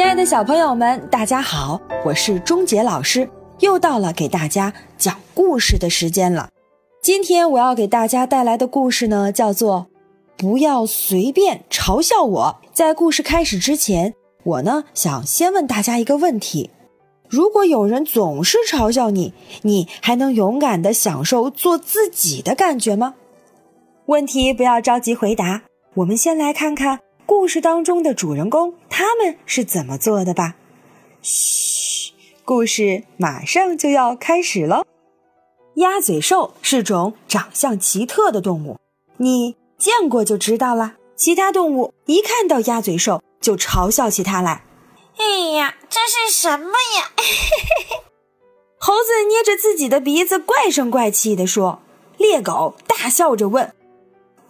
亲爱的小朋友们，大家好，我是钟杰老师，又到了给大家讲故事的时间了。今天我要给大家带来的故事呢，叫做“不要随便嘲笑我”。在故事开始之前，我呢想先问大家一个问题：如果有人总是嘲笑你，你还能勇敢地享受做自己的感觉吗？问题不要着急回答，我们先来看看。故事当中的主人公他们是怎么做的吧？嘘，故事马上就要开始喽。鸭嘴兽是种长相奇特的动物，你见过就知道了。其他动物一看到鸭嘴兽就嘲笑起它来。哎呀，这是什么呀？猴子捏着自己的鼻子，怪声怪气地说。猎狗大笑着问：“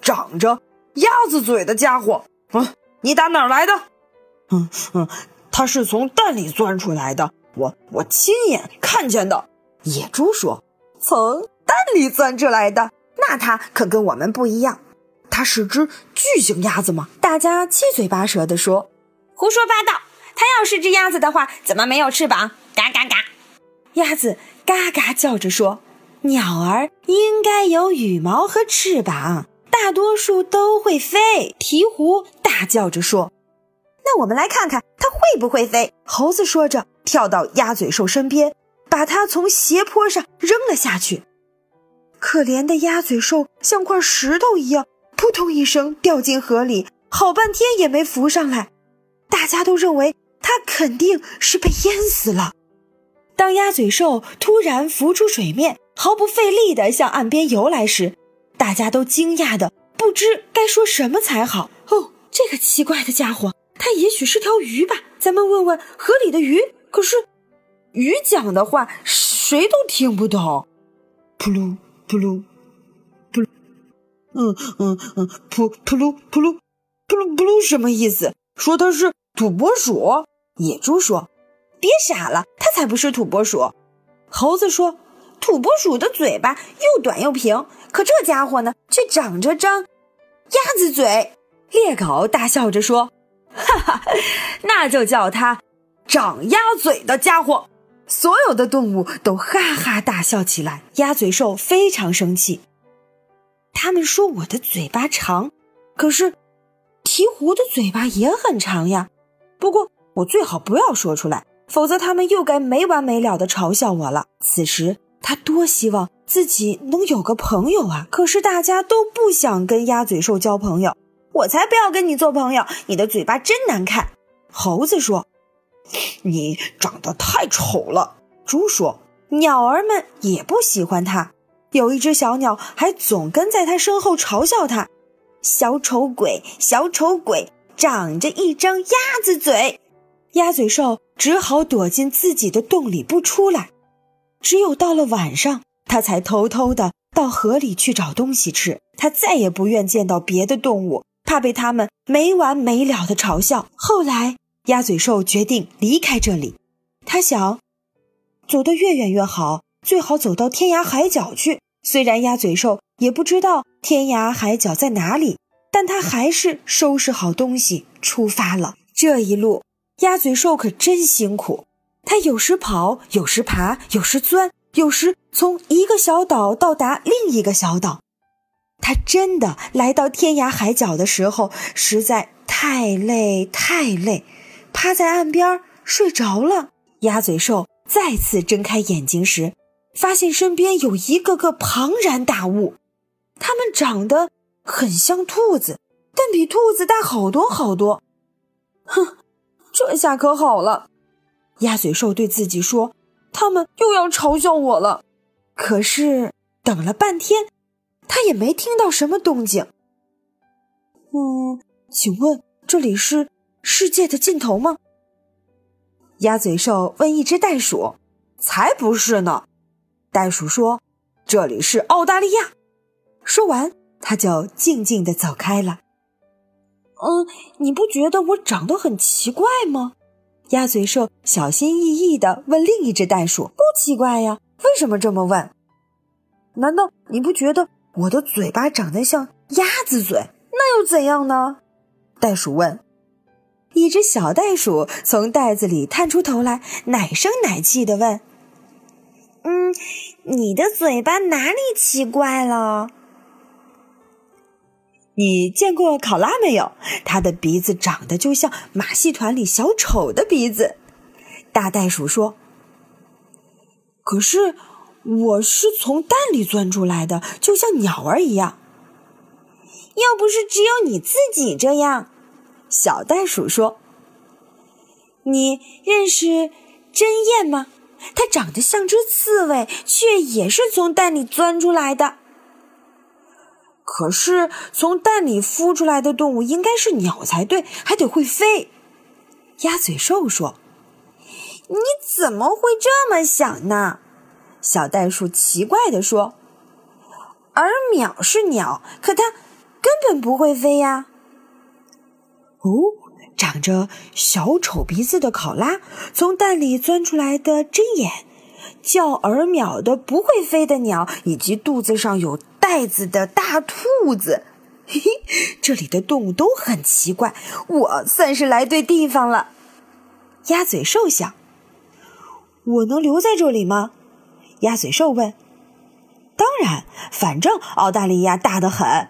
长着鸭子嘴的家伙。”嗯，你打哪儿来的？嗯嗯，他是从蛋里钻出来的，我我亲眼看见的。野猪说：“从蛋里钻出来的，那它可跟我们不一样。它是只巨型鸭子吗？”大家七嘴八舌地说：“胡说八道！它要是只鸭子的话，怎么没有翅膀？”嘎嘎嘎，鸭子嘎嘎叫着说：“鸟儿应该有羽毛和翅膀。”大多数都会飞，鹈鹕大叫着说：“那我们来看看它会不会飞。”猴子说着，跳到鸭嘴兽身边，把它从斜坡上扔了下去。可怜的鸭嘴兽像块石头一样，扑通一声掉进河里，好半天也没浮上来。大家都认为它肯定是被淹死了。当鸭嘴兽突然浮出水面，毫不费力地向岸边游来时，大家都惊讶的不知该说什么才好。这个奇怪的家伙，他也许是条鱼吧？咱们问问河里的鱼。可是，鱼讲的话谁都听不懂。扑噜扑噜扑，嗯嗯嗯，扑扑噜扑噜扑噜扑噜，什么意思？说它是土拨鼠？野猪说：“别傻了，它才不是土拨鼠。”猴子说。土拨鼠的嘴巴又短又平，可这家伙呢，却长着张鸭子嘴。猎狗大笑着说：“哈哈，那就叫它长鸭嘴的家伙。”所有的动物都哈哈大笑起来。鸭嘴兽非常生气，他们说我的嘴巴长，可是鹈鹕的嘴巴也很长呀。不过我最好不要说出来，否则他们又该没完没了的嘲笑我了。此时。他多希望自己能有个朋友啊！可是大家都不想跟鸭嘴兽交朋友。我才不要跟你做朋友！你的嘴巴真难看。猴子说：“你长得太丑了。”猪说：“鸟儿们也不喜欢他。有一只小鸟还总跟在他身后嘲笑他：‘小丑鬼，小丑鬼，长着一张鸭子嘴。’鸭嘴兽只好躲进自己的洞里不出来。”只有到了晚上，它才偷偷的到河里去找东西吃。它再也不愿见到别的动物，怕被他们没完没了的嘲笑。后来，鸭嘴兽决定离开这里。他想，走得越远越好，最好走到天涯海角去。虽然鸭嘴兽也不知道天涯海角在哪里，但他还是收拾好东西出发了。这一路，鸭嘴兽可真辛苦。它有时跑，有时爬，有时钻，有时从一个小岛到达另一个小岛。他真的来到天涯海角的时候，实在太累太累，趴在岸边睡着了。鸭嘴兽再次睁开眼睛时，发现身边有一个个庞然大物，它们长得很像兔子，但比兔子大好多好多。哼，这下可好了。鸭嘴兽对自己说：“他们又要嘲笑我了。”可是等了半天，他也没听到什么动静。嗯，请问这里是世界的尽头吗？鸭嘴兽问一只袋鼠：“才不是呢！”袋鼠说：“这里是澳大利亚。”说完，他就静静的走开了。嗯，你不觉得我长得很奇怪吗？鸭嘴兽小心翼翼地问另一只袋鼠：“不奇怪呀，为什么这么问？难道你不觉得我的嘴巴长得像鸭子嘴？那又怎样呢？”袋鼠问。一只小袋鼠从袋子里探出头来，奶声奶气地问：“嗯，你的嘴巴哪里奇怪了？”你见过考拉没有？它的鼻子长得就像马戏团里小丑的鼻子。大袋鼠说：“可是我是从蛋里钻出来的，就像鸟儿一样。”要不是只有你自己这样，小袋鼠说：“你认识真燕吗？它长得像只刺猬，却也是从蛋里钻出来的。可是从蛋里孵出来的动物应该是鸟才对，还得会飞。”鸭嘴兽说：“你怎么会这么想呢？”小袋鼠奇怪地说：“而鸟是鸟，可它……”根本不会飞呀！哦，长着小丑鼻子的考拉，从蛋里钻出来的针眼，叫儿鸟的不会飞的鸟，以及肚子上有袋子的大兔子。嘿嘿，这里的动物都很奇怪，我算是来对地方了。鸭嘴兽想：我能留在这里吗？鸭嘴兽问。当然，反正澳大利亚大得很。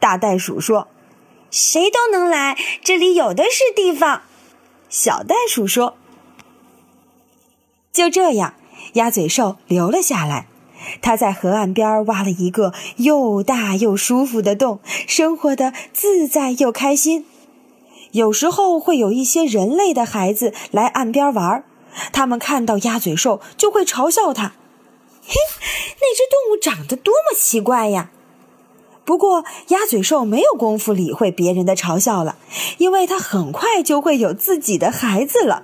大袋鼠说：“谁都能来，这里有的是地方。”小袋鼠说：“就这样，鸭嘴兽留了下来。它在河岸边挖了一个又大又舒服的洞，生活的自在又开心。有时候会有一些人类的孩子来岸边玩，他们看到鸭嘴兽就会嘲笑它：‘嘿，那只动物长得多么奇怪呀！’”不过，鸭嘴兽没有功夫理会别人的嘲笑了，因为它很快就会有自己的孩子了。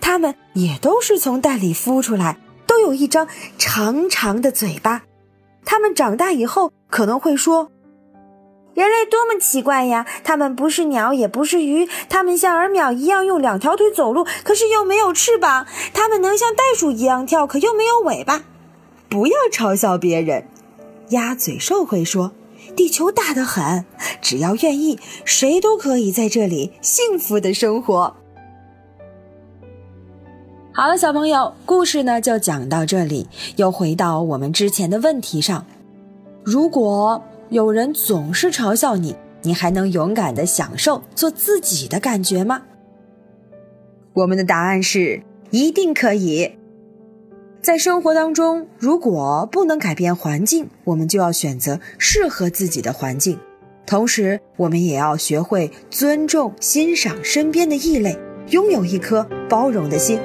他们也都是从蛋里孵出来，都有一张长长的嘴巴。他们长大以后可能会说：“人类多么奇怪呀！他们不是鸟，也不是鱼，他们像儿鸟一样用两条腿走路，可是又没有翅膀；他们能像袋鼠一样跳，可又没有尾巴。”不要嘲笑别人，鸭嘴兽会说。地球大得很，只要愿意，谁都可以在这里幸福的生活。好了，小朋友，故事呢就讲到这里。又回到我们之前的问题上：如果有人总是嘲笑你，你还能勇敢的享受做自己的感觉吗？我们的答案是一定可以。在生活当中，如果不能改变环境，我们就要选择适合自己的环境。同时，我们也要学会尊重、欣赏身边的异类，拥有一颗包容的心。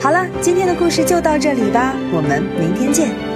好了，今天的故事就到这里吧，我们明天见。